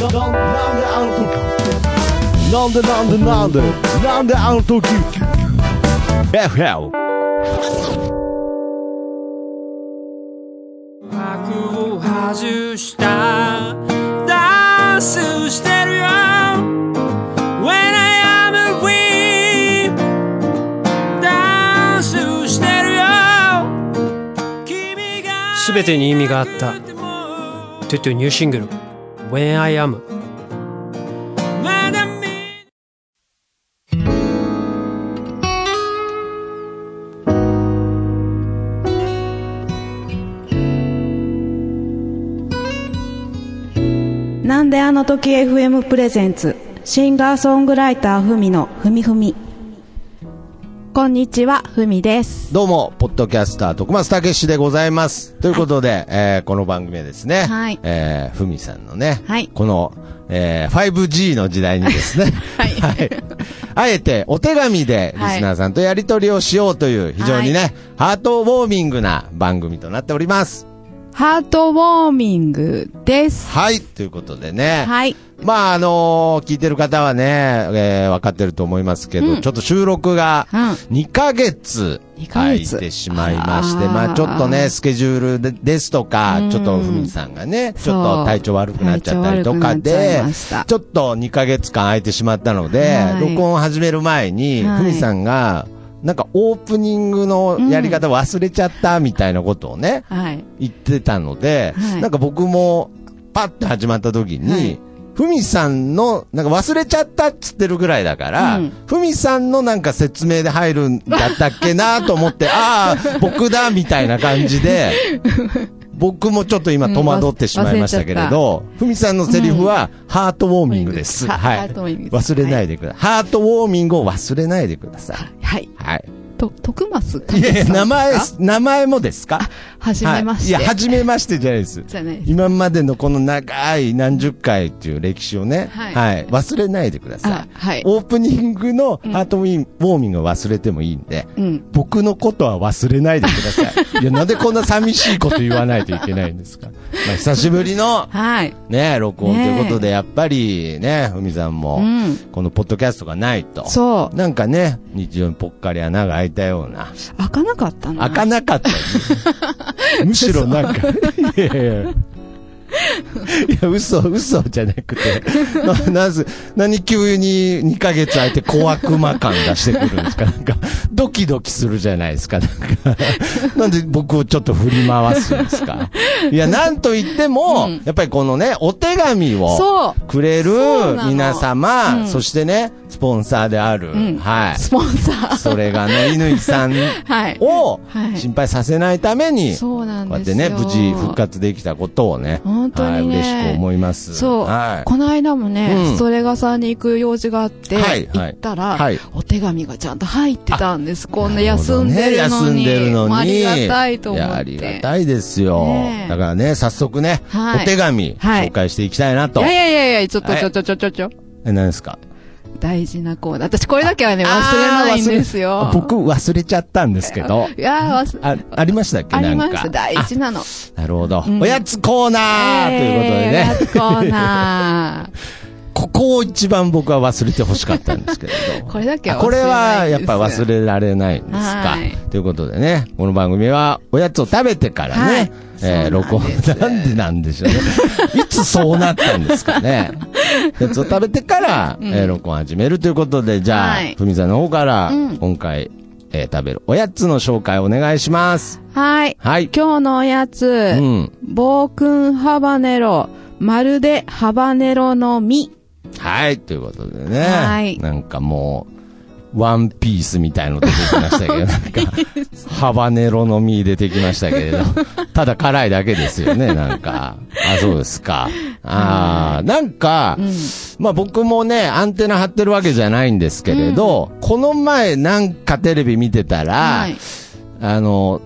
なんでなんでなんでなんであの時 FL 幕を外したダンスしてるよ When I am a w e ダンスしてるよ君がすべてに意味があったトゥトゥニューシングル When I Am. なんであの時 FM プレゼンツシンガーソングライターふみのふみふみ。こんにちはふみです。どうも、ポッドキャスター、徳松たけしでございます。ということで、えーこの番組はですね、はい。えーふみさんのね、はい。この、えー 5G の時代にですね、はい。あえてお手紙でリスナーさんとやり取りをしようという非常にね、ハートウォーミングな番組となっております。ハートウォーミングです。はい、ということでね、はい。まあ、あのー聞いてる方はね、えー、分かってると思いますけど、うん。ちょっと収録がうん。2ヶ月2ヶ空い月てしまいまして、あらまあちょっとね、スケジュールでですとか、うん。ちょっとふみさんがね、ちょっと体調悪くなっちゃったりとかでちょっと2ヶ月間空いてしまったので、はい。録音を始める前に、はい。ふみさんが、なんかオープニングのやり方忘れちゃったみたいなことをね、はい。言ってたので、はい。なんか僕もパッて始まった時はにい、ふみさんの、なんか忘れちゃったっつってるぐらいだからうん、ふみさんのなんか説明で入るんだったっけなと思って、ああ、僕だみたいな感じで、僕もちょっと今戸惑ってしまいましたけれど、ふみさんのセリフは、ハートウォーミングです。ははい。忘れないでください。ハートウォーミングを忘れないでください。はいはい。と徳松いやいや、名前は、名前もですか？じめまして、はい、いや、はじめましてじゃないです。じゃないです。今までのこの長い何十回っていう歴史をね、はい。はい、忘れないでくださあい。はい。オープニングのハートウィン、ウォーミングを忘れてもいいんで、うん。僕のことは忘れないでください。いや、なんでこんな寂しいこと言わないといけないんですか？まあ、久しぶりの、はい。ね、録音ということで、ねやっぱりね、ふみさんも、うん。このポッドキャストがないと。そう。なんかね、日常にぽっかり穴が開いたような。開かなかったな。開かなかった。よ ねむしろなんか、いやいやいや。嘘、嘘じゃなくて、な、なぜ、何急に2ヶ月空いて小悪魔感出してくるんですか？なんか、ドキドキするじゃないですか。なんか、なんで僕をちょっと振り回すんですか？いや、なんと言っても、うん。やっぱりこのね、お手紙をくれる皆様、うん。そしてね、スポンサーである、うんはい。スポンサーそれがね、乾さんはいをはい心配させないために、そうなんこうやっですよてね、無事復活できたことをね、本当にねはい、嬉しく思います。そう、はい。この間もね、うんストレガさんに行く用事があって、はいはい行ったら、はいお手紙がちゃんと入ってたんです。こんな休んでるのに。休んでるのに。ありがたいと思って。や、ありがたいですよ。だからね、早速ね、はいお手紙、はい紹介していきたいなと。いやいやいやいや、ちょっとはいちょちょちょちょちょ。え、何ですか？大事なコーナー。私これだけはね、忘れないんですあよ。僕忘れちゃったんですけど。いやー忘れ、あ、ありましたっけありなんかました。大事なの。なるほど、うんおやつコーナー、ということでね。えーコーナー。ここを一番僕は忘れて欲しかったんですけれど。これだけは忘これはやっぱ忘れられないんですかはい。ということでね、この番組はおやつを食べてからね、はいえー録音なんです、なんでしょうね。いつそうなったんですかね。おやつを食べてから、うんえー録音始めるということで、じゃあはい、ふみさんの方からうん、今回、えー食べるおやつの紹介お願いします。はい。はい。今日のおやつ、うん。暴君ハバネロ、まるでハバネロの実。はい、ということでね。はいなんかもう、ワンピースみたいの出てきましたけど、なんか、ハバネロの実出てきましたけれど、ただ辛いだけですよね、なんか。あ、そうですか。ああ、なんか、うん。まあ僕もね、アンテナ張ってるわけじゃないんですけれど、この前なんかテレビ見てたら、はい。あの、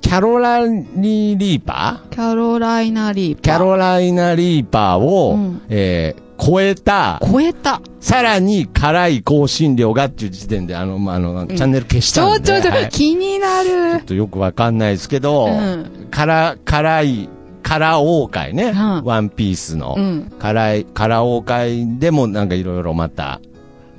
キャロライナリーパーキャロライナリーパー。キャロライナリーパーを、うんえー超えた、超えた。さらに辛い香辛料がっていう時点で、あの、まあ、あの、チャンネル消しちょたんで。ちょちょ、はいち気になょっる。とよくわかんないですけど、うん辛、辛い、カラー王会ね、うんワンピースの、うんカラー、カラー王会でもなんかいろいろまた、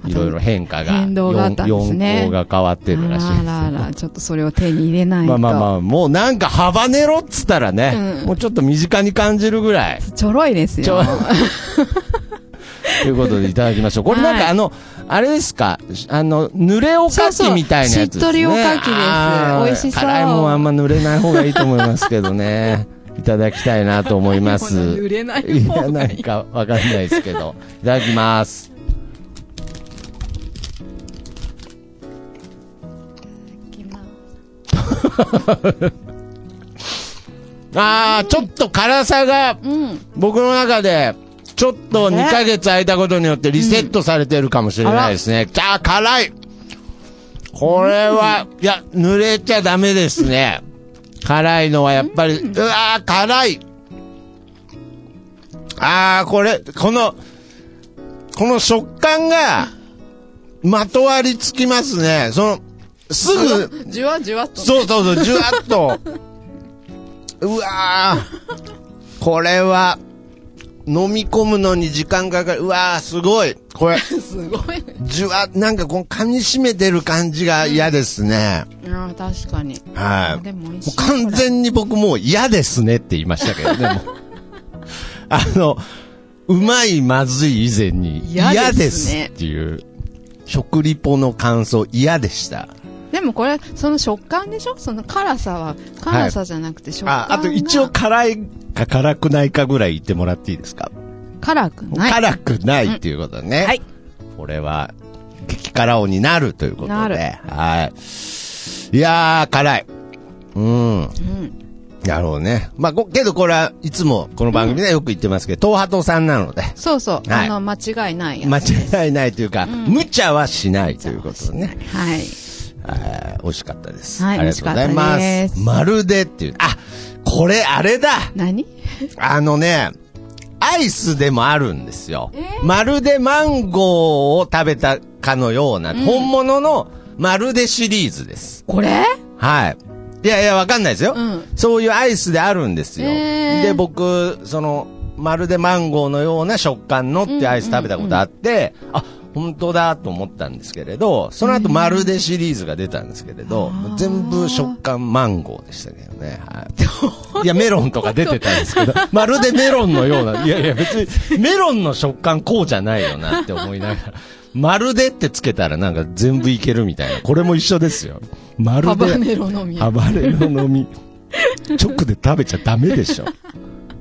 いろいろ変化が、変動があったんですね4項が変わってるらしいですあらあら ちょっとそれを手に入れないと。まあまあまあ、もうなんかハバネロっつったらね、うんもうちょっと身近に感じるぐらい。ちょろいですちょよ。ということでいただきましょう。これなんはいかあの、あれですか？あの、濡れおかきみたいなやつですね。しっとりおかきです美味しそう辛いもんあんま濡れない方がいいと思いますけどね。いただきたいなと思います。濡れないいや。なんかわかんないですけど。いただきます。あー、ちょっと辛さが、うん。僕の中で、ちょっと2ヶ月空いたことによってリセットされてるかもしれないですね。あー、辛いこれは、いや、濡れちゃダメですね。辛いのはやっぱり、うわー、辛いあー、これ、この、この食感が、まとわりつきますね。その、すぐ、じゅわじゅわっと。そうそうそう、じゅわっと。うわーこれは、飲み込むのに時間かかる。うわーすごい。これ、すごい。じゅわ、なんかこの噛み締めてる感じが嫌ですね。ああ、確かに。はい。でも。もう完全に僕もう嫌ですねって言いましたけどね。あの、うまいまずい以前に嫌嫌でですっていう、食リポの感想嫌でした。でもこれ、その食感でしょ？その辛さは、辛さじゃなくて食感が、あ、あと一応辛いか辛くないかぐらい言ってもらっていいですか？辛くない。辛くないっていうことね。はい。これは、激辛王になるということなるで。はい。いやー、辛い。うん。うん。なるほどね。まあ、こけどこれはいつもこの番組でよく言ってますけど、東ハトさんなので、そうそう。はいあの、間違いないや間つ。違いないというか、ん無茶はしないということでね。はい。はい美味しかったです。はいありがとうございま。すすまるでっていう。あ、これあれだ何？あのね、アイスでもあるんですよ。まるでマンゴーを食べたかのような、本物のまるでシリーズです。これ？はい。いやいや、わかんないですよ。うんそういうアイスであるんですよ。へーで、僕、その、まるでマンゴーのような食感のってアイス食べたことあって、あ、本当だと思ったんですけれど、その後まるでシリーズが出たんですけれど、全部食感マンゴーでしたけどね。はい。いや、メロンとか出てたんですけど、まるでメロンのような、いやいや、別にメロンの食感こうじゃないよなって思いながら。まるでってつけたらなんか全部いけるみたいな。これも一緒ですよ。まるで。ハバネロのみ。ハバネロの実。直で食べちゃダメでしょ。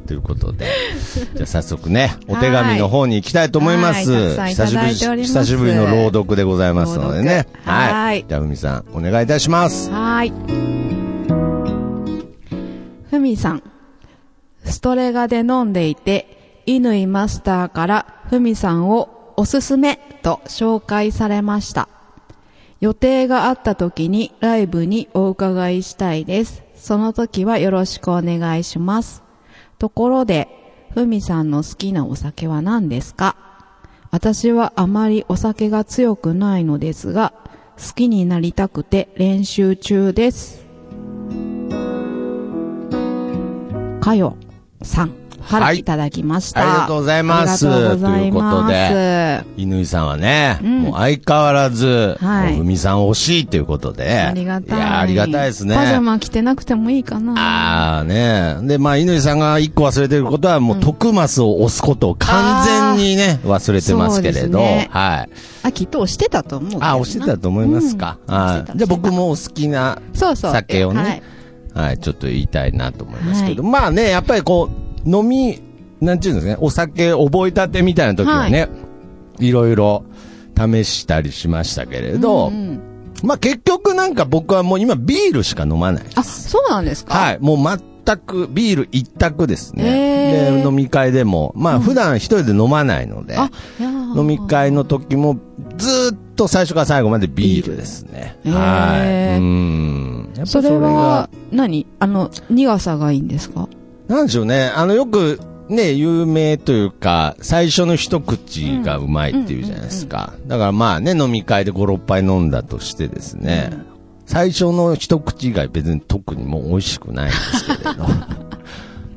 ということで。じゃあ早速ね、お手紙の方に行きたいと思います。はいたくさんいただいており久しぶりの朗読でございますのでね。はいじゃあ、ふみさん、お願いいたします。はーい。ふみさん。ストレガで飲んでいて、乾マスターからふみさんをおすすめと紹介されました。予定があった時にライブにお伺いしたいです。その時はよろしくお願いします。ところで、ふみさんの好きなお酒は何ですか？私はあまりお酒が強くないのですが、好きになりたくて練習中です。かよさんはい。いただきました。ありがとうございます。ありがとうございます。という乾さん。はね、んもう相変わらず、はいもうふみさん惜しいということで。ありがたい。や、ありがたいですね。パジャマ着てなくてもいいかな。ああね。で、まあ、乾さんが一個忘れてることは、もう、徳マスを押すことを完全にね、忘れてますけれど、はい。あ、きっと押してたと思う。あ、押してたと思いますか。うんはい。じゃあ僕もお好きなそうそう。酒をね、はいはい、ちょっと言いたいなと思いますけど、まあね、やっぱりこう、飲み、なんていうんですかね、お酒覚えたてみたいな時はね、い、ろいろ試したりしましたけれど、うんうんまあ結局なんか僕はもう今ビールしか飲まない。あ、そうなんですか？はいい。もう全くビール一択ですね。で、飲み会でも、まあ普段一人で飲まないので、あ、いやー飲み会の時もずーっと最初から最後までビールですね。はい。うん。それは、何？あの、苦さがいいんですか？なんでしょうね。あの、よく、ね、有名というか、最初の一口がうまいっていうじゃないですか。だからまあね、飲み会で5、6杯飲んだとしてですね、最初の一口以外別に特にもう美味しくないんですけれど。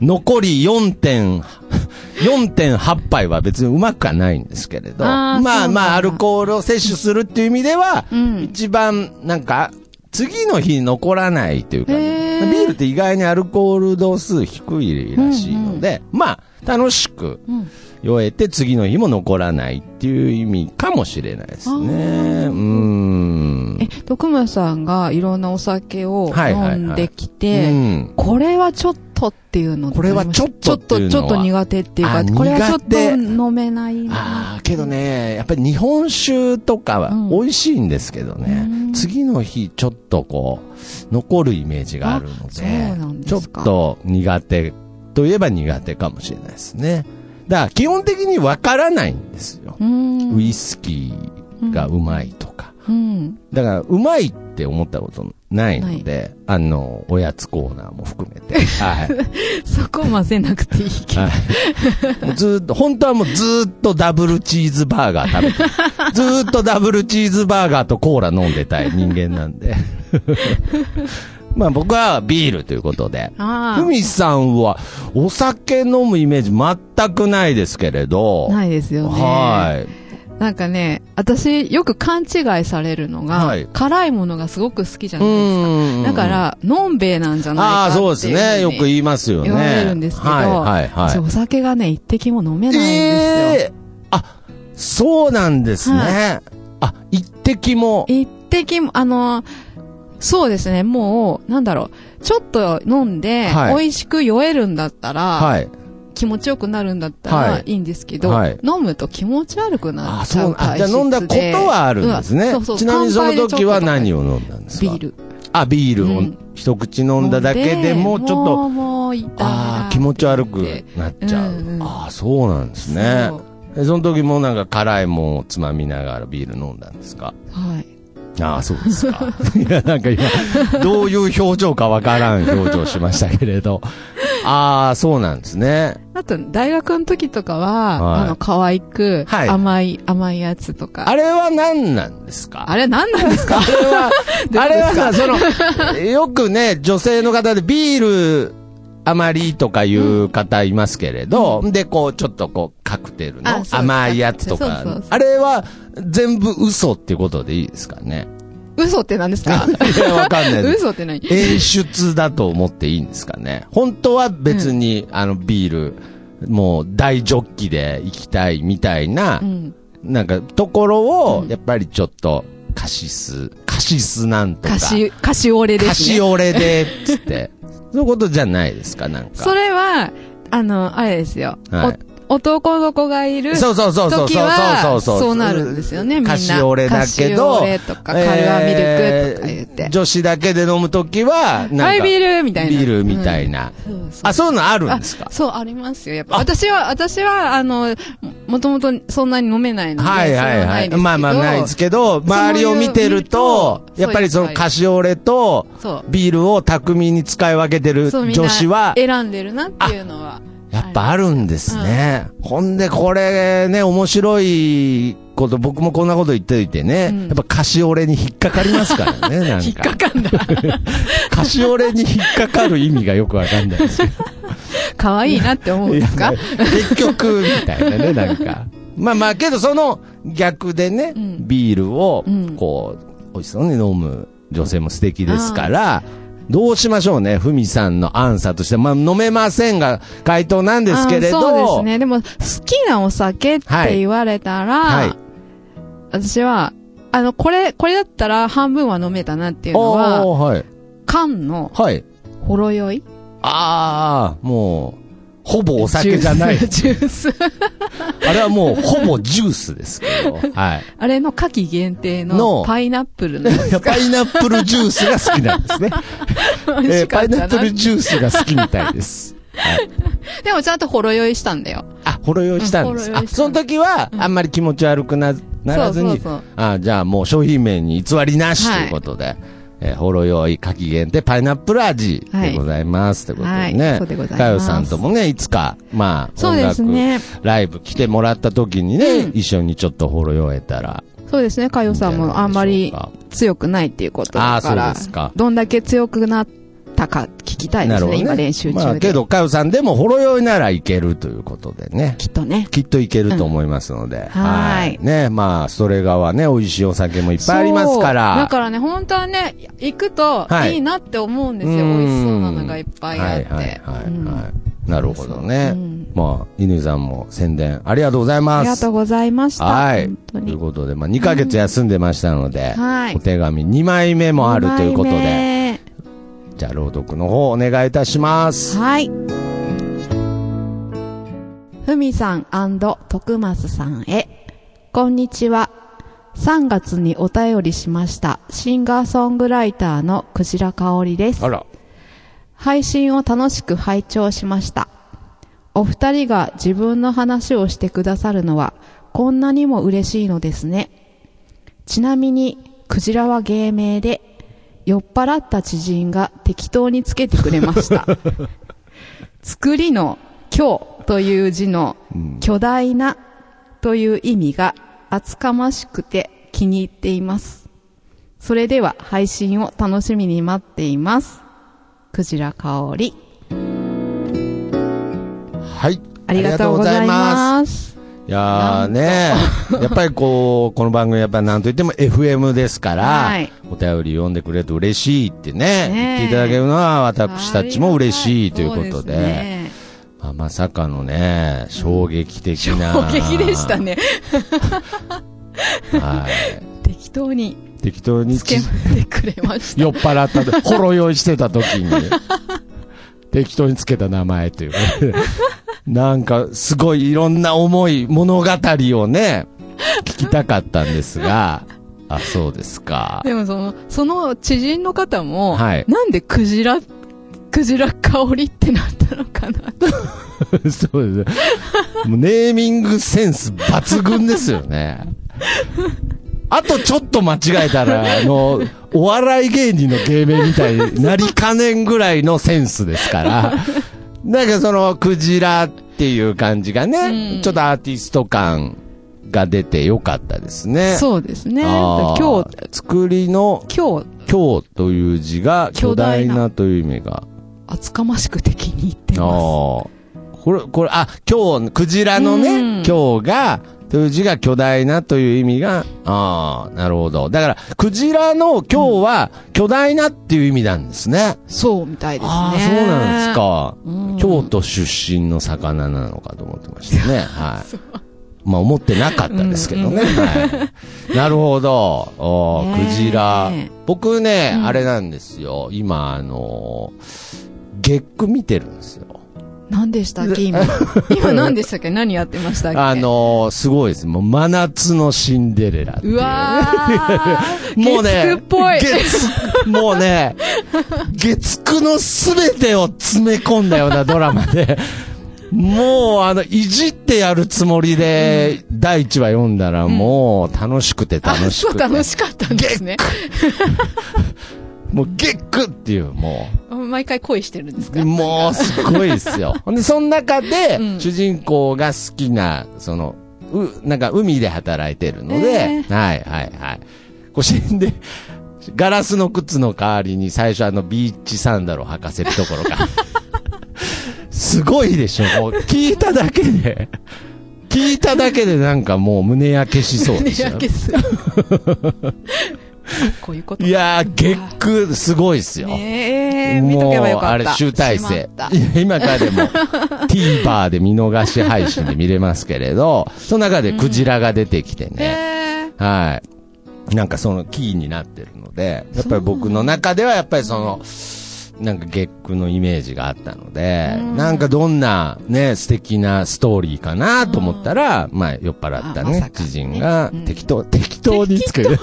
残り4点、4.8杯は別にうまくはないんですけれど、あまあまあ、アルコールを摂取するっていう意味では、うん一番、なんか、次の日残らないというか、へービールって意外にアルコール度数低いらしいので、まあ、楽しくうん。酔えて次の日も残らないっていう意味かもしれないですね。あうん。え、徳村さんがいろんなお酒をはいはいはい。飲んできて、うん。これはちょっとっていうのこれはちょっとちょっと、ちょっと苦手っていうか、あこれはちょっと飲めないなああ、けどね、やっぱり日本酒とかはうん美味しいんですけどね、うん次の日ちょっとこう、残るイメージがあるのででちょっと苦手といえば苦手かもしれないですね。だから基本的にわからないんですよ。うん。ウイスキーがうまいとか。うん。だから、うまいって思ったことないので、あの、おやつコーナーも含めて。はい。そこ混ぜなくていいけど。はい。もうずーっと、本当はもうずーっとダブルチーズバーガー食べてる。ずーっとダブルチーズバーガーとコーラ飲んでたい人間なんで。まあ僕はビールということで。あふみさんはお酒飲むイメージ全くないですけれど。あ。ないですよね。はい。なんかね、私よく勘違いされるのが、はい辛いものがすごく好きじゃうないですん。か。だか、ら、のんべえなんじゃないああ、かっていうそうですね。よく言いますよね。言われるんですけど、はい、はい、はい。私お酒がね、一滴も飲めないんですよ。ええあ、そうなんですね。はあ、一滴も。一滴も、あの、そうですね、もう、なんだろう、ちょっと飲んで、はい美味しく酔えるんだったら、はい。気持ちよくなるんだったはい。らいいんですけど、はい。飲むと気持ち悪くなあ、っちゃそう。う、あ、体質で。じゃあ飲んだことはあるんですね。うん。そうそう。ちなみにその時は何をを飲んだんですか？ビー。ル。あ、ビールをうん。一口飲んだだけでも、ちょっもと、う、もう、痛いなああ、気持ち悪くなっちゃう。うん。うんああ、そうなんですね。その時もなんか辛いもんをつまみながらビール飲んだんですか？はい。ああ、そうですか。いや、なんか今、どういう表情かわからん表情しましたけれど。ああ、そうなんですね。あと、大学の時とかは、はいあの、可愛く、はい甘い、甘いやつとか。あれは何なんですか？あれ何なんですか？あれは、あれはさ、その、よくね、女性の方でビール、あまりとかいう方いますけれど、で、こう、ちょっとこう、カクテルの甘いやつとかそうそうそう、あれは全部嘘ってことでいいですかね？嘘って何ですか？いや、わかんない。嘘って何？演出だと思っていいんですかね？本当は別に、あの、ビール、もう大ジョッキで行きたいみたいな、うん。なんか、ところをう、んやっぱりちょっと、カシス、カシスなんとか。カシ、カシオレですね。カシオレで、つって。そういうことじゃないですか、なんか。それは、あの、あれですよ。はいお男の子がいるそうそうそうそう時そうは、そうそうそうなるんですよね、みんな。カシオレだけどカシオレとか、カルアミルクとか言って。女子だけで飲むときは、なんか。はい、ビールみたいな。ビールみたいな。うん。そうそうあ、そういうのあるんですか？あそう、ありますよ。やっぱ、私は、私は、あの、もともとそんなに飲めないので、はいはいは。いまあまあないですけど、周りを見てると、やっぱりそのカシオレとそう。ビールを巧みに使い分けてる女子は、選んでるなっていうのは。やっぱあるんですね。ほんで、これね、面白いこと、僕もこんなこと言っておいてね、うんやっぱカシオレに引っかかりますからね、なんか。引っかかんだ。カシオレに引っかかる意味がよくわかんないですけど。可愛いなって思うんですか？結局、みたいなね、なんか。まあまあ、けどその逆でね、うんビールをうん、こう、美味しそうに飲む女性も素敵ですから、どうしましょうね、ふみさんのアンサーとして。まあ、飲めませんが、回答なんですけれど。あそうですね。でも、好きなお酒って言われたら、はい。私は、あの、これ、これだったら半分は飲めたなっていうのは、はい。缶のはい。ほろ酔い？ああ、もう、ほぼお酒じゃない。ジュース。あれはもう、ほぼジュースですけど。はい。あれの夏季限定ののパイナップルのパイナップルジュースが好きなんですね。えーパイナップルジュースが好きみたいです。はい。でもちゃんとほろ酔いしたんだよ。あ、ほろ酔いしたんです。あうんほろ酔い、したその時は、あんまり気持ち悪くな、ならずに、そうそうそうあ、じゃあもう商品名に偽りなしとはいいうことで、えーほろ酔い夏季限定パイナップル味でございます。ということでね。はいそうでございますかよさんともね、いつか、まあ、そうですね。ライブ来てもらった時にね、うん一緒にちょっとほろ酔えたら。そうですね。かよさんもあんまり強くないっていうことだああ、そうからで、すか。どんだけ強くなったか聞きたいですね、なるほどね。今練習中で。まあ、けど、かよさんでも、ほろ酔いならいけるということでね。きっとね。きっといけると思いますので。うんはいね、まあ、それがはね、美味しいお酒もいっぱいありますから。だからね、本当はね、行くとはいいいなって思うんですよ。うん美味しそうなのがいっぱいあって。はいはいはい、うんはい。なるほどね。うんまあ、犬さんも宣伝ありがとうございます。ありがとうございました。はい。ということで、まあ、2ヶ月休んでましたので、はいお手紙2枚目もあるということで、目じゃあ、朗読の方お願いいたします。はい。ふみさん徳松さんへ。こんにちは。3月にお便りしました。シンガーソングライターのクジラ香織ですあ。ら。配信を楽しく拝聴しました。お二人が自分の話をしてくださるのはこんなにも嬉しいのですね。ちなみに、クジラは芸名で、酔っ払った知人が適当につけてくれました。作りの今日という字の巨大なという意味が厚かましくて気に入っています。それでは配信を楽しみに待っています。クジラ香り。はい。ありがとうございます。す。いやーね、やっぱりこう、この番組やっぱりなんといっても FM ですから、はいお便り読んでくれると嬉しいってね、ねえ言っていただけるのは私たちも嬉しいということで、すねまあ、まさかのね、衝撃的な。衝撃でした。ね。はい。適当に適当につけちてくれました。酔っ払ったと、ほろ酔いしてた時に、適当につけた名前というなんか、すごいいろんな思い、物語をね、聞きたかったんですが、あ、そうですか。でもその、その知人の方も、はいなんでクジラ、クジラ香りってなったのかなと。そうです。もうネーミングセンス抜群ですよね。あとちょっと間違えたら、あの、お笑い芸人の芸名みたいになりかねんぐらいのセンスですから。なんかその、クジラっていう感じがね、うん。ちょっとアーティスト感が出てよかったですね。そうですね。今日、作りの今日、今日という字が巨大な。という意味が。厚かましくて気に入ってああまこれ、これ、あ、今日、クジラのね、うん。今日が、という字が巨大なという意味が、ああ、なるほど。だから、クジラの今日は巨大なっていう意味なんですね。す。そうみたいですね。ああ、そうなんです。か。うん京都出身の魚なのかと思ってましたね。はい。まあ思ってなかったですけどね。はい。なるほど。おクジラ。僕ね、うんあれなんですよ。今、あのー、月句見てるんですよ。何でしたっけ？今。今何でしたっけ？何やってましたっけ？あ、のー、すごいです。もう、真夏のシンデレラううわー。もうね、月9っぽい。月、もうね、月9のすべてを詰め込んだようなドラマで、もう、あの、いじってやるつもりで、第1話読んだら、もう、楽しくて楽しそうくて。楽しかったんですね。もう、月9っていう、もう毎回恋してるんですか、もう、すごいですよ。ほんで、その中で、主人公が好きな、その、う、なんか、海で働いてるので、えはい、はい、はい。こう、死んで、ガラスの靴の代わりに最初あのビーチサンダルを履かせるところが。すごいでしょもう聞いただけで、聞いただけでなんかもう胸焼けしそうでねすよや。けす。こういうこといやー、月句すごいっすよ。ねえ、見とけばよかった。もうあれ、集大成今からでも、TVer で見逃し配信で見れますけれど、その中でクジラが出てきてたね。へはい。なんかそのキーになってるので、やっぱり僕の中ではやっぱりその、なんか月句のイメージがあったので、うんなんかどんなね、素敵なストーリーかなと思ったら、まあ酔っ払ったね知人がうん適当、適当につける。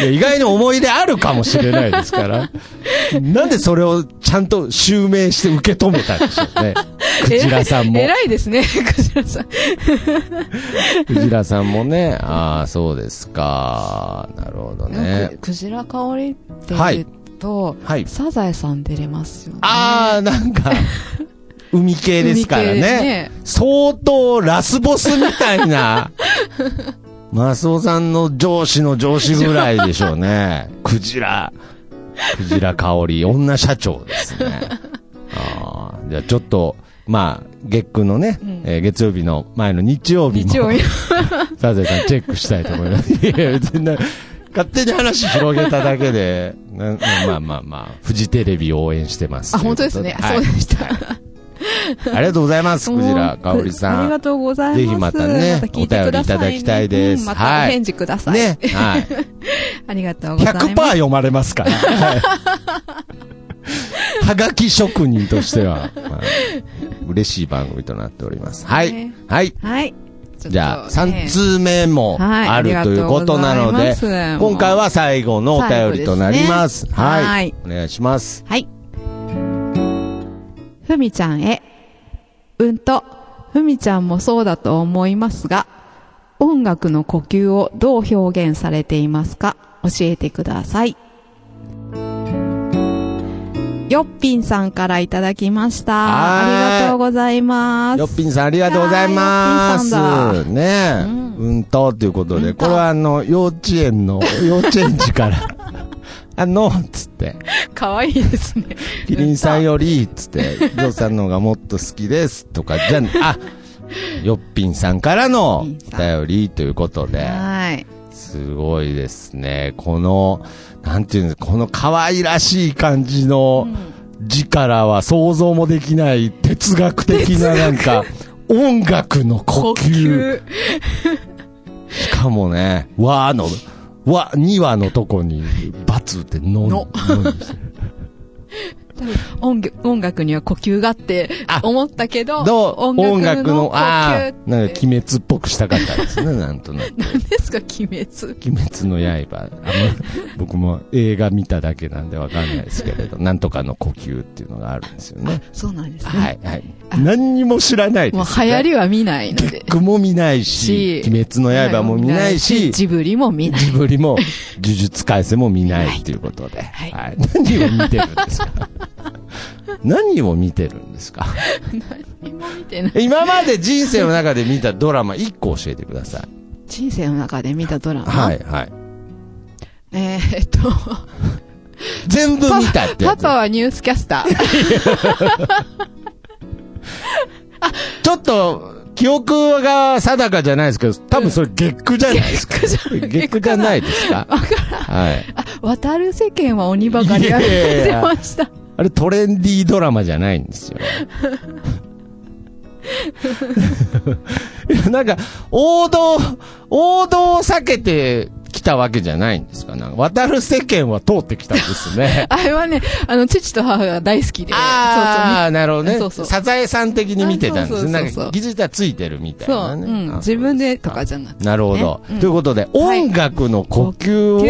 いや意外に思い出あるかもしれないですから。なんでそれをちゃんと襲名して受け止めたんでしょうね。クジラさんも。偉いですね、クジラさん。クジラさんもね。ああ、そうですか。なるほどねク。クジラ香りってはいと、はい。サザエさん出れますよね。ああ、なんか、海系ですからねね。相当ラスボスみたいな。マスオさんの上司の上司ぐらいでしょうね。クジラ。クジラ香り、女社長ですね。ああ、じゃあちょっと、まあ、月9のね、えー月曜日の前の日曜日も、日曜日。サザエさんチェックしたいと思います。いや、別にな勝手に話広げただけで、なまあまあまあ、フジテレビを応援してます。あ、本当ですね。といそうでした。ありがとうございます、クジラかおりさん。ありがとうございます。ぜひまたね聞いてくださお便りいただきたいですうんまたはいお返事ください。ね。はい。ありがとうございます。100%読まれますから。はいはがき職人としては、まあ嬉しい番組となっております。はいね。はい。はい。じゃあ、ちょっとね3通目もはいあるということなので、今回は最後のお便りとなります。すねはい。はいお願いします。はい。ふみちゃんへ。うんと、ふみちゃんもそうだと思いますが、音楽の呼吸をどう表現されていますか？教えてください。よっぴんさんからいただきました。ありがとうございます。よっぴんさんありがとうございます。ねえ、ううんん、とということで、うんとこれはあの、幼稚園の、幼稚園児から、あの、つって、かわいいですね。キリンさんより、つって、ゾウさんの方がもっと好きです、とか、じゃあ、よっぴんさんからのお便りということで、はい。すごいですね。この、なんていうんですか、この可愛らしい感じの字からは想像もできない哲学的ななんか、音楽の呼吸。しかもね、和の、和、2話のとこに、バツっての、の。の音楽音楽には呼吸があってあ思ったけど、どう？音楽の、呼ああ吸って、なんか鬼滅っぽくしたかったですね、なんとなく。何ですか、鬼滅？鬼滅の刃。あの、僕も映画見ただけなんでわかんないですけれど、なんとかの呼吸っていうのがあるんですよね。そうなんですね。はい、はい。何にも知らないです、ね。もう流行りは見ないので。僕も見ないし、鬼滅の刃も見ないし、ジブリも見ない。ジブリも、呪術改正も見ないということで。はいはい。何を見てるんですか？何を見てるんですか？何も見てない。今まで人生の中で見たドラマ1個教えてください。人生の中で見たドラマ？はい、はい。えーっと、全部見たって。パパはニュースキャスター。ちょっと、記憶が定かじゃないですけど、多分それ月9じゃないですか。月9じゃないですか？はい。渡る世間は鬼ばかりやってました。あれトレンディードラマじゃないんですよ。なんか、王道、王道を避けてきたわけじゃないんですかな渡る世間は通ってきたんですね。あれはね、あの、父と母が大好きで。ああ、なるほどね。そうそうサザエさん的に見てたんですね。なんか、気づいたらついてるみたいそうそう。なね。うん。あ自分でとかじゃなくて。なるほど。ねうんということで、はい音楽の呼吸を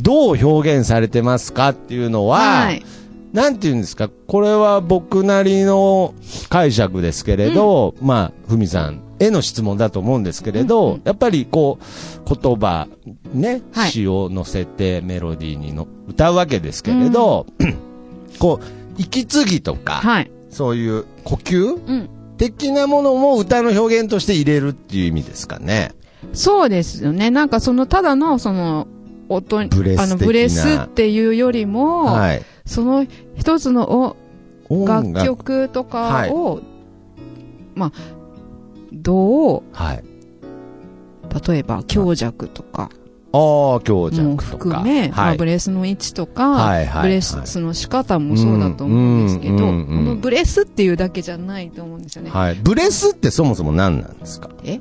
どう表現されてますかっていうのは、はい。なんて言うんですか、これは僕なりの解釈ですけれど、まあ、ふみさんへの質問だと思うんですけれど、うんうんやっぱりこう、言葉、ね、はい詩を乗せてメロディーにの歌うわけですけれど、こう、息継ぎとか、はい。そういう呼吸？うん。的なものも歌の表現として入れるっていう意味ですかね。そうですよね。なんかその、ただの、その、音あの、ブレスっていうよりも、はい。その一つの楽曲とかを、まあ、どう、はい。例えば強弱とかああ、強弱もとか。含め、まあ、はいブ。レスの位置とか、はいはいブレスの仕方もそうだと思うんですけど、うんうんうんうんこのブレスっていうだけじゃないと思うんですよね。はい。ブレスってそもそも何なんですか？え？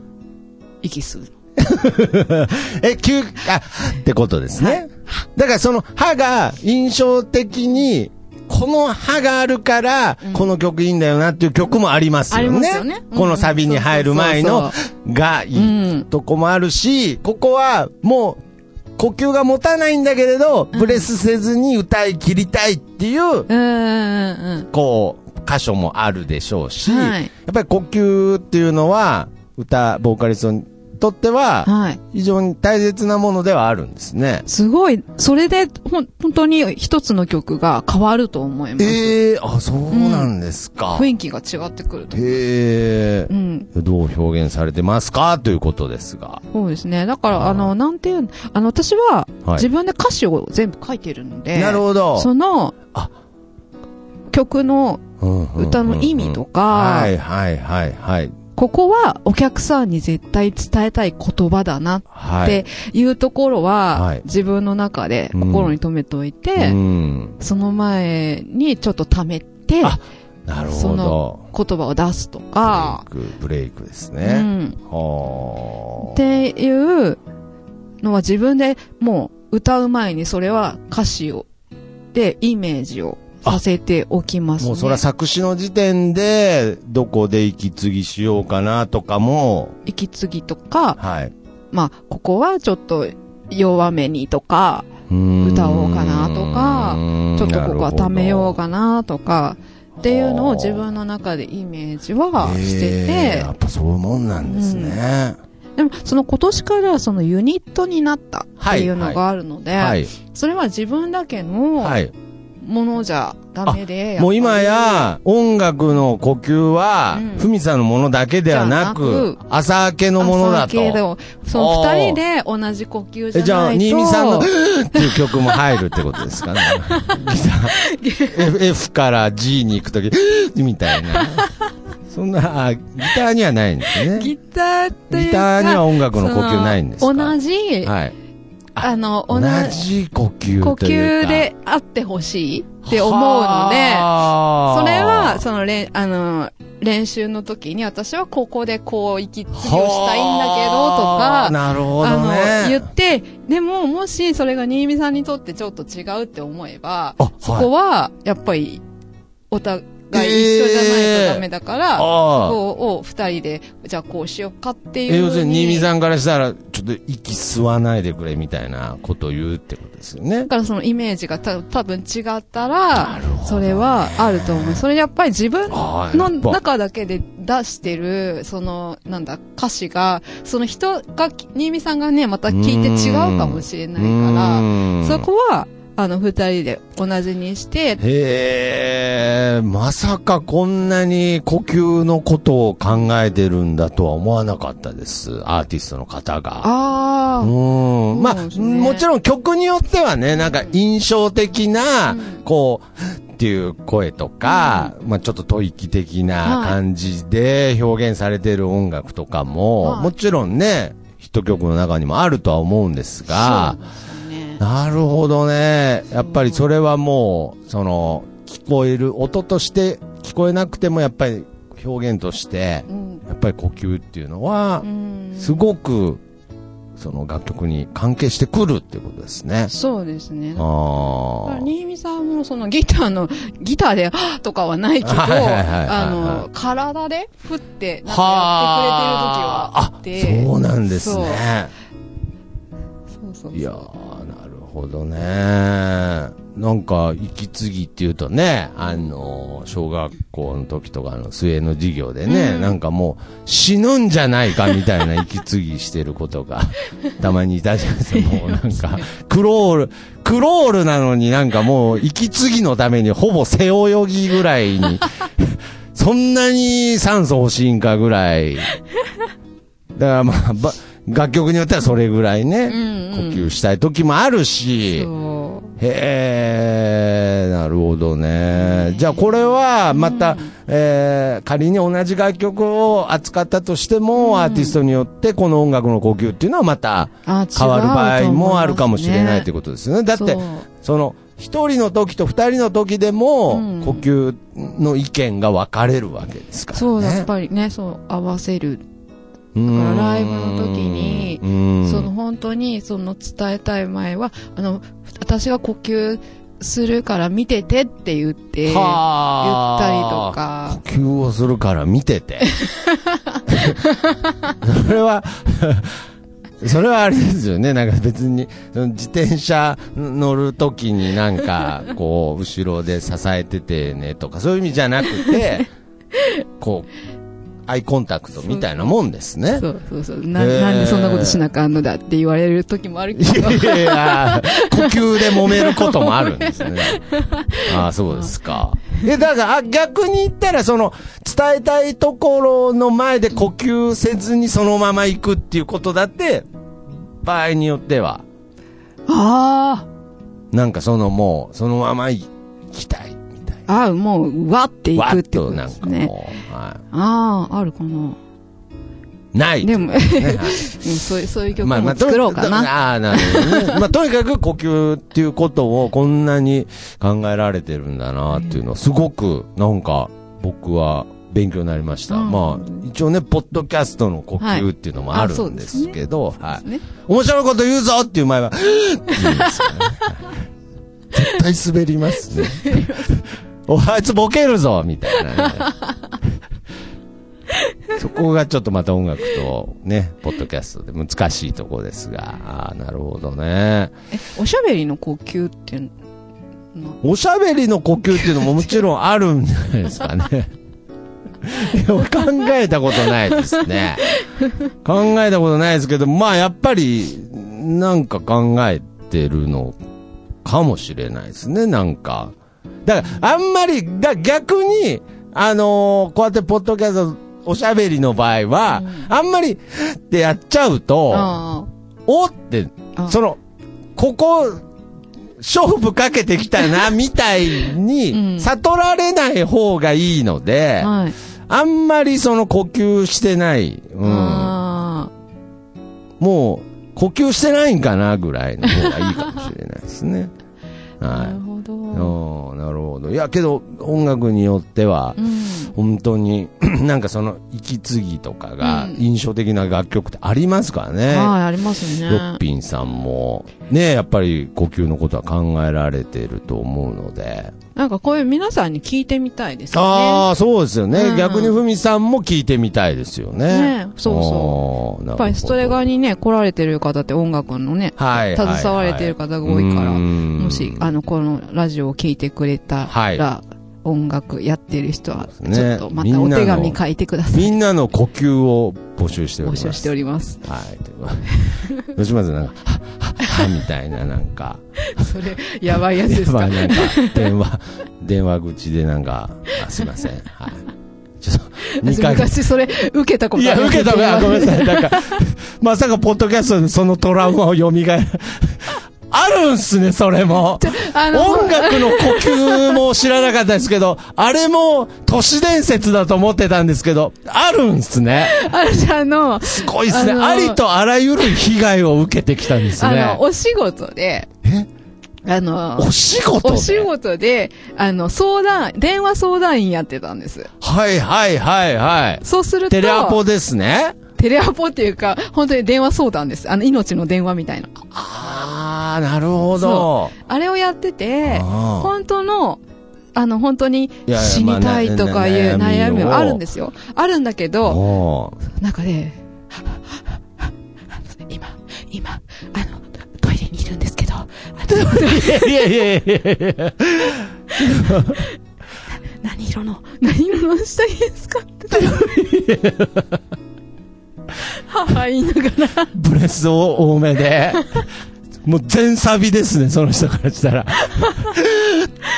息吸うの。え、急、あ、ってことですね。だからその歯が印象的に、この歯があるから、この曲いいんだよなっていう曲もありますよね。よね。うん。このサビに入る前のがいいうんとこもあるし、ここはもう呼吸が持たないんだけれど、ブレスせずに歌い切りたいっていう、こう、箇所もあるでしょうし、はい。やっぱり呼吸っていうのは、歌、ボーカリストとっては、はい。非常に大切なものではあるんですね。すごい、それで、ほん、本当に一つの曲が変わると思います。ええあ、そうなんですか。雰囲気が違ってくると。へえう。ん。どう表現されてますか？ということですが。そうですね。だから、あの、なんていうの、あの、私は、はい自分で歌詞を全部書いてるので、なるほど。そのあ、曲のうんうんうんうん歌の意味とかはいはいはいはい。ここはお客さんに絶対伝えたい言葉だなっはい。ていうところは、はい自分の中で心に留めておいて、うん。その前にちょっと溜めて、あなるそほどの。言葉を出すとか、ブレイク、ブレイクですうね。ん、はあっていうのは自分でもう歌う前にそれは歌詞を、で、イメージをさせておきますね。もうそれは作詞の時点で、どこで息継ぎしようかなとかも、息継ぎとか、はい。まあ、ここはちょっと弱めにとか、歌歌おうかなとかちょっとここは貯めようかなとか、っていうのを自分の中でイメージはしててや、っぱそういうもんなんですね。でもその今年からそのユニットになったっていうのがあるので、はい。それは自分だけのはい。ものじゃダメで、もう今や、音楽の呼吸はうん、ふみさんのものだけではなくなく、朝明けのものだ朝系でと。その二人で同じ呼吸じえ、じゃあ。新見さんの、っていう曲も入るってことですかね。ギター F, F から G に行くとき、みたいな。そんな、あギターにはないんですね。ギターっていうかギターには音楽の呼吸ないんですか？同じ、はい。あの、同同じじ呼吸呼。吸であってほしいって思うので、はあそれは、その、れんあの、練習の時に私はここでこう息継ぎをしたいんだけどとはあか、なるほどあの、言ね。って、でももしそれが新見さんにとってちょっと違うって思えば、あそこは、やっぱり、お互い一緒じゃないとダメだから、ああ。こうを二人で、じゃあこうしようかっていう。え、要するに、新見さんからしたら、ちょっと息吸わないでくれみたいなことを言うってことですよねだ。からそのイメージがた多分違ったらそれはあると思う。それやっぱり自分の中だけで出してる、その、なんだ、歌詞が、その人が、新見さんがね、また聞いて違うかもしれないから、そこは、あの、二人で同じにして、へえ、まさかこんなに呼吸のことを考えてるんだとは思わなかったです。アーティストの方が。ああ、うん。まあ、もちろん曲によってはね、なんか印象的な、うんこう、っていう声とか、まあちょっと吐息的な感じで表現されてる音楽とかも、はいもちろんね、ヒット曲の中にもあるとは思うんですが。なるほどね。やっぱりそれはもう、その、聞こえる音として聞こえなくてもやっぱり表現として、うん。やっぱり呼吸っていうのはう、んすごく、その楽曲に関係してくるっていうことですね。そうですね。ああ。新見さんもそのギターの、ギターで、はぁとかはないけど、あの、体で、ふって、なんかやってくれてる時はあって。あ、そうなんですね。そうそうそう。いやー、ほどね。なんか、息継ぎっていうとね、あの、小学校の時とかの末の授業でね、うんなんかもう、死ぬんじゃないかみたいな息継ぎしてることが、たまにいたじゃないですか。もうなんか、クロール、クロールなのになんかもう、息継ぎのためにほぼ背泳ぎぐらいに、そんなに酸素欲しいんかぐらい。だからまあ、ば楽曲によってはそれぐらいね、うんうん。呼吸したい時もあるし、そへえ、なるほどね。じゃあこれはまた、えー仮に同じ楽曲を扱ったとしても、アーティストによってこの音楽の呼吸っていうのはまた変わる場合もあるかもしれないというこことですよね。だってその、一人の時と二人の時でも、うん。呼吸の意見が分かれるわけですからね。そう、やっぱりね、そう、合わせる。だからライブの時ににその本当に、その伝えたい前は、あの、私が呼吸するから見ててって言って、言ったりとか。呼吸をするから見てて。それは、それはあれですよね。なんか別に、自転車乗るときになんか、こう、後ろで支えててねとか、そういう意味じゃなくて、こう、アイコンタクトみたいなもんですね。そうそうそう。な、なんでそんなことしなあかんのだって言われる時もあるけど。いやいや、呼吸で揉めることもあるんですね。ああ、そうですか。え、だから、あ逆に言ったら、その、伝えたいところの前で呼吸せずにそのまま行くっていうことだって、場合によっては、あなんかそのもう、そのまま行きたいあ、ああ、もう、うわっていくってことですね。はああ、あるかな。い。ない。でも、ね そういう、そういう曲も作ろうかな。ああ、なるほどね。まあ、とにかく呼吸っていうことをこんなに考えられてるんだなっていうのは、すごく、なんか、僕は勉強になりました。うんまあ、一応ね、ポッドキャストの呼吸っていうのもあるんですけど、はい。ね。面白いこと言うぞっていう前は、って言うんですよね。絶対滑りますね。おあいつボケるぞみたいなね。そこがちょっとまた音楽とね、ポッドキャストで難しいところですが、ああ、なるほどね。え、おしゃべりの呼吸っておしゃべりの呼吸っていうのももちろんあるんじゃないですかね。考えたことないですね。考えたことないですけど、まあやっぱり、なんか考えてるのかもしれないですね、なんか。だから、あんまり、だ逆に、あのーこうやってポッドキャスト、おしゃべりの場合は、あんまり、ってやっちゃうと、あおってあ、その、ここ、勝負かけてきたな、みたいに、うん。悟られない方がいいので、あ、はい。あんまりその呼吸してない、うん、あもう、呼吸してないんかな、ぐらいの方がいいかもしれないですね。はい。るほど。うんなるほど。いや、けど、音楽によってはう、ん。本当に、なんかその、息継ぎとかがうん印象的な楽曲ってありますからね。はい、ありますね。ヨッピンさんも、ね、やっぱり呼吸のことは考えられてると思うので。なんかこういう皆さんに聞いてみたいですよね。ああ、そうですよね。うん逆にふみさんも聞いてみたいですよね。ねそうそううやっぱりストレガにね、来られてる方って音楽のね、はい。携われてる方が多いから、ももし、あの、このラジオを聞いてくれたはいら、音楽やってる人は、ねちょっとまたお手紙書いてください。みんなの呼吸を募集しております。募集しております。はい。ということでどうします？なんか、みたいな、なんか。それ、やばいやつですか？まあなんか、電話、電話口でなんか、あすいません。はい。ちょっと、二回昔それ、受けたこといや、ある受けたあごめんなさい。なんか、まさかポッドキャストでそのトラウマを蘇る。あるんすね、それも。音楽の呼吸も知らなかったですけど、あれも都市伝説だと思ってたんですけど、あるんすね。あの、すごいっすね。ありとあらゆる被害を受けてきたんですねあの、。お仕事で、え？あの、お仕事で？お仕事で、あの、相談、電話相談員やってたんです。はいはいはいはい。そうすると、テレアポですね。テレアポっていうか、本当に電話相談です。あの、命の電話みたいな。あー、なるほど。あれをやってて、本当の、あの、本当にいやいや死にたいとかいう悩みはあるんですよ。あるんだけど、なんかね、今、今、あの、トイレにいるんですけど、あの、いやいやいやいや 何色の、何色の下着ですかって。母 言いながら、ブレスを多めで。もう全サビですね、その人からしたら。って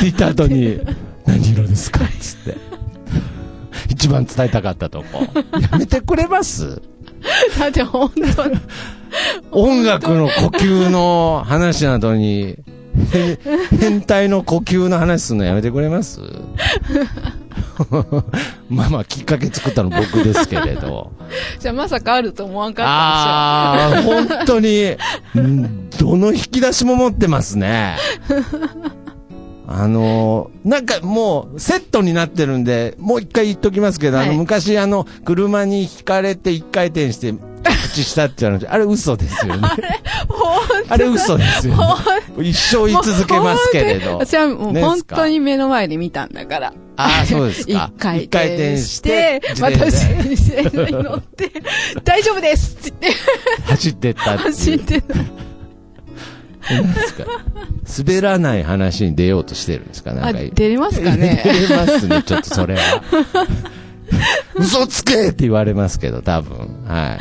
言った後に、何色ですか？つって。一番伝えたかったとこ。やめてくれます？だって本当に、音楽の呼吸の話などに、へ変態の呼吸の話するのやめてくれます？まあまあ、きっかけ作ったの僕ですけれど。じゃあまさかあると思わんかったああ、本当に、んどの引き出しも持ってますね。あのーなんかもう、セットになってるんで、もう一回言っときますけど、あの、はい昔あの、車に引かれて一回転して、着地したっていうのあれ嘘ですよね。あれ嘘ですよね。一生言い続けますけれど。私はもうね本当に目の前で見たんだから。ああ、そうです一か。回転して、自転私車で自転車に乗って、大丈夫ですって言って走ってったって。走ってた。ですか？滑らない話に出ようとしてるんですか？なんあ、か出れますかね？出れますね、ちょっとそれは。嘘つけって言われますけど、多分。はい。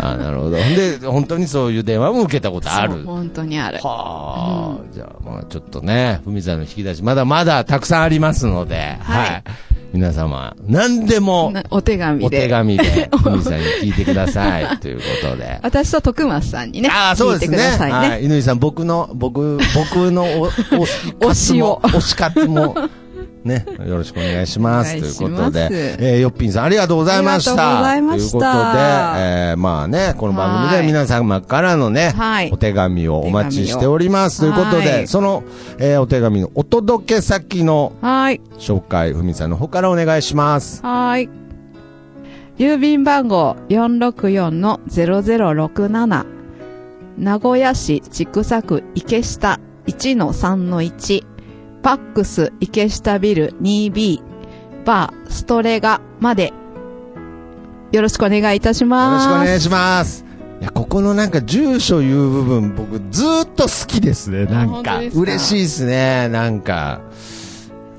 あなるほど。で、本当にそういう電話も受けたことある。本当にある。はあ、じゃあ、まあちょっとね、ふみさんの引き出し、まだまだたくさんありますので、はい皆様、何でも、なお手紙で。お手紙で、ふみさんに聞いてください。ということで。私と徳松さんにね。ああ、そうですね。聞いね。はい。犬井さん、僕の、僕、僕のお、お、推しを推し活も、ね、よろしくお願いします。ということで、えー、よっぴんさん、ありがとうございました。ありがとうございましたということで、えー、まあね、この番組ではい皆様からのね、はいお手紙をお待ちしております。ということで、はいその、えー、お手紙のお届け先のはい。紹介、ふみさんの方からお願いします。はい。郵便番号464-0067名古屋市千種区池下1-3-1パックス池下ビル 2B バーストレガまでよろしくお願いいたしよろます。しくお願いします。いや、ここのなんか住所言う部分、僕ずーっと好きですね。なんか、嬉しいですね。なんか、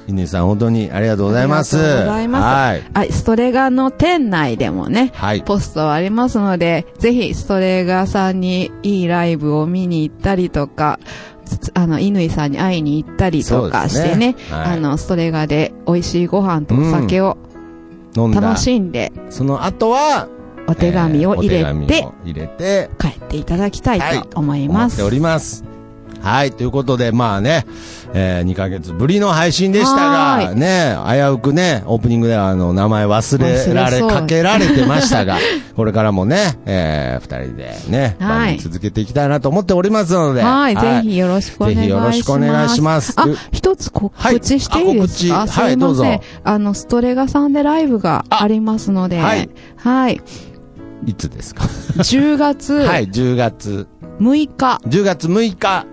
犬井さん本当にありがとうございます。ありがとうございますはい。はい、ストレガの店内でもね、はい。ポストありますので、ぜひストレガさんにいいライブを見に行ったりとか、つあの、乾さんに会いに行ったりとかしてね、ねはいあの、ストレガで美味しいご飯とお酒を飲んだ。楽しんで、その後は、お手紙を入れて紙を入れて、帰っていただきたいはいと思います。思っております。はい。ということで、まあね、えー、2ヶ月ぶりの配信でしたはが、ね、危うくね、オープニングではあの、名前忘れられ、かけられてましたが、これからもね、えー、二人でね、はい。続けていきたいなと思っておりますので、はい、ぜひよろしくお願いします。ぜひよろしくお願いします。あ、一つ告知していいですか、はい。はいどうぞ。あの、ストレガさんでライブがあ。りますので、あはい。はい。いつですか？10月。はい、10月、6日、10月6日、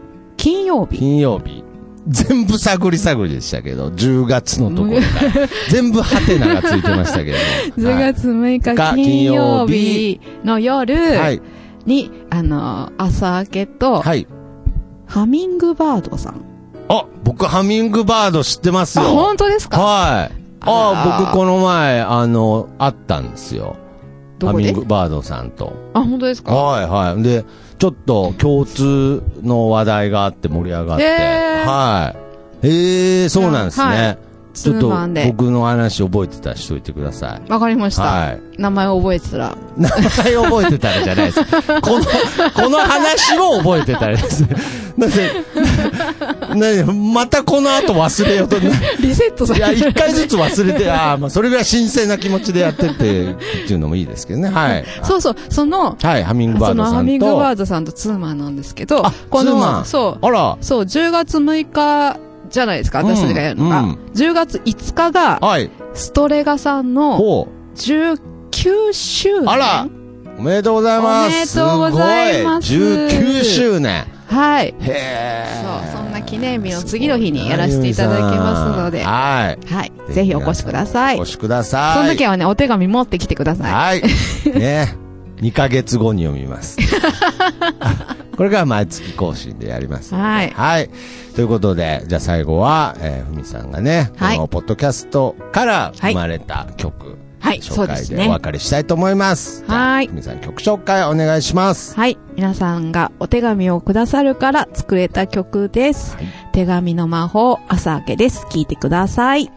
金曜日。金曜日。全部探り探りでしたけど、10月のところから。全部ハテナがついてましたけど。10月6日が金曜日の夜はい。に、あの、朝明けと、はい。ハミングバードさん。あ、僕ハミングバード知ってますあ、よ。本当ですか？はい。あらあ僕この前、あの、会ったんですよ。ハミングバードさんと。あ、本当ですか？はいはい。で、ちょっと共通の話題があって盛り上がって。はい。ええー、そうなんですね。はいちょっと僕の話覚えてたらしといてください。わかりました。はい。名前覚えてたら。名前覚えてたらじゃないです。この、この話を覚えてたらです。なぜ、なぜ、またこの後忘れようと、いリセットされや、て一回ずつ忘れて、ああ、まあ、それぐらい新鮮な気持ちでやってって、っていうのもいいですけどね。はい。そうそう、その、はい、ハミングバーそのドさんと。ハミングバードさんとツーマンなんですけどあ、こツーマンの、そう、あら、そう、10月6日じゃないですか、私たちがやるのが。うんうん10月5日が、はい、ストレガさんのほ19周年？あらう。おめでとうございます。おめでとうございますすごい。19周年。はい。へえ。そう、そんな記念日の次の日にやらせていただきますので、ははい。い。ぜひお越しください。お越しください。その時はね、お手紙持ってきてください。はい。ね。2ヶ月後に読みます。これが毎月更新でやります。はいはい。ということで、じゃあ最後は、えーふみさんがね、はいこのポッドキャストから生まれた曲、はい、紹介でお。別れしたいと思います。はいふみさん曲紹介お願いします。はい。皆さんがお手紙をくださるから作れた曲です。はい手紙の魔法、朝明けです。聞いてください。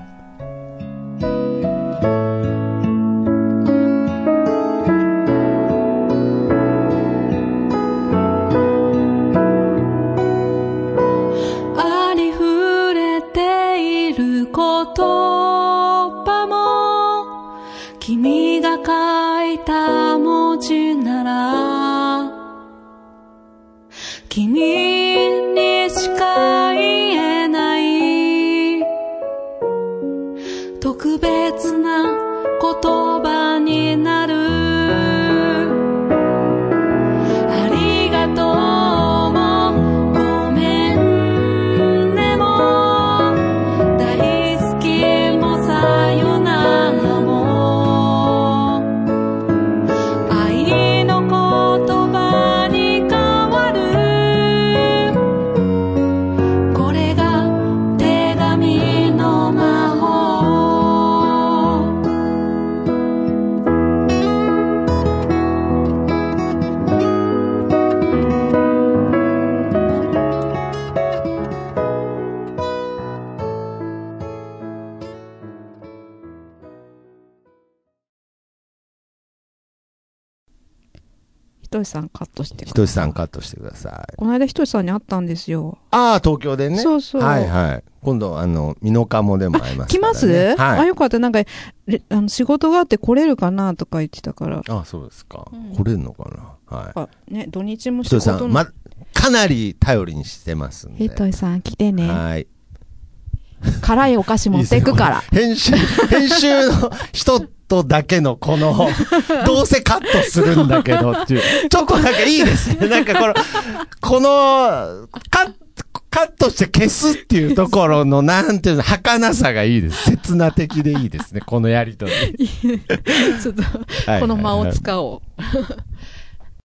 君が書いた文字なら君さんカットしてください。ひとしさんカットしてください。この間ひとしさんに会ったんですよ。ああ、東京でね。そうそうはいはい。今度、あの、美濃加もでも会います来から、ね。ます、あ、はい。よかった。なんか、れあの仕事があって来れるかなとか言ってたから。あそうですか。うん来れるのかな？はい。あね、土日もひとしさん、仕事の。ま、かなり頼りにしてますんで。ひとしさん来てね。はい。辛いお菓子持っていくから。編集、編集の人とだけのこの、どうせカットするんだけどっていう、ちょっとなんかいいですね。なんかこの、この、カッカットして消すっていうところの、なんていうの、儚さがいいです。切な的でいいですね、このやりとり。ちょっと、はいこの間を使おう。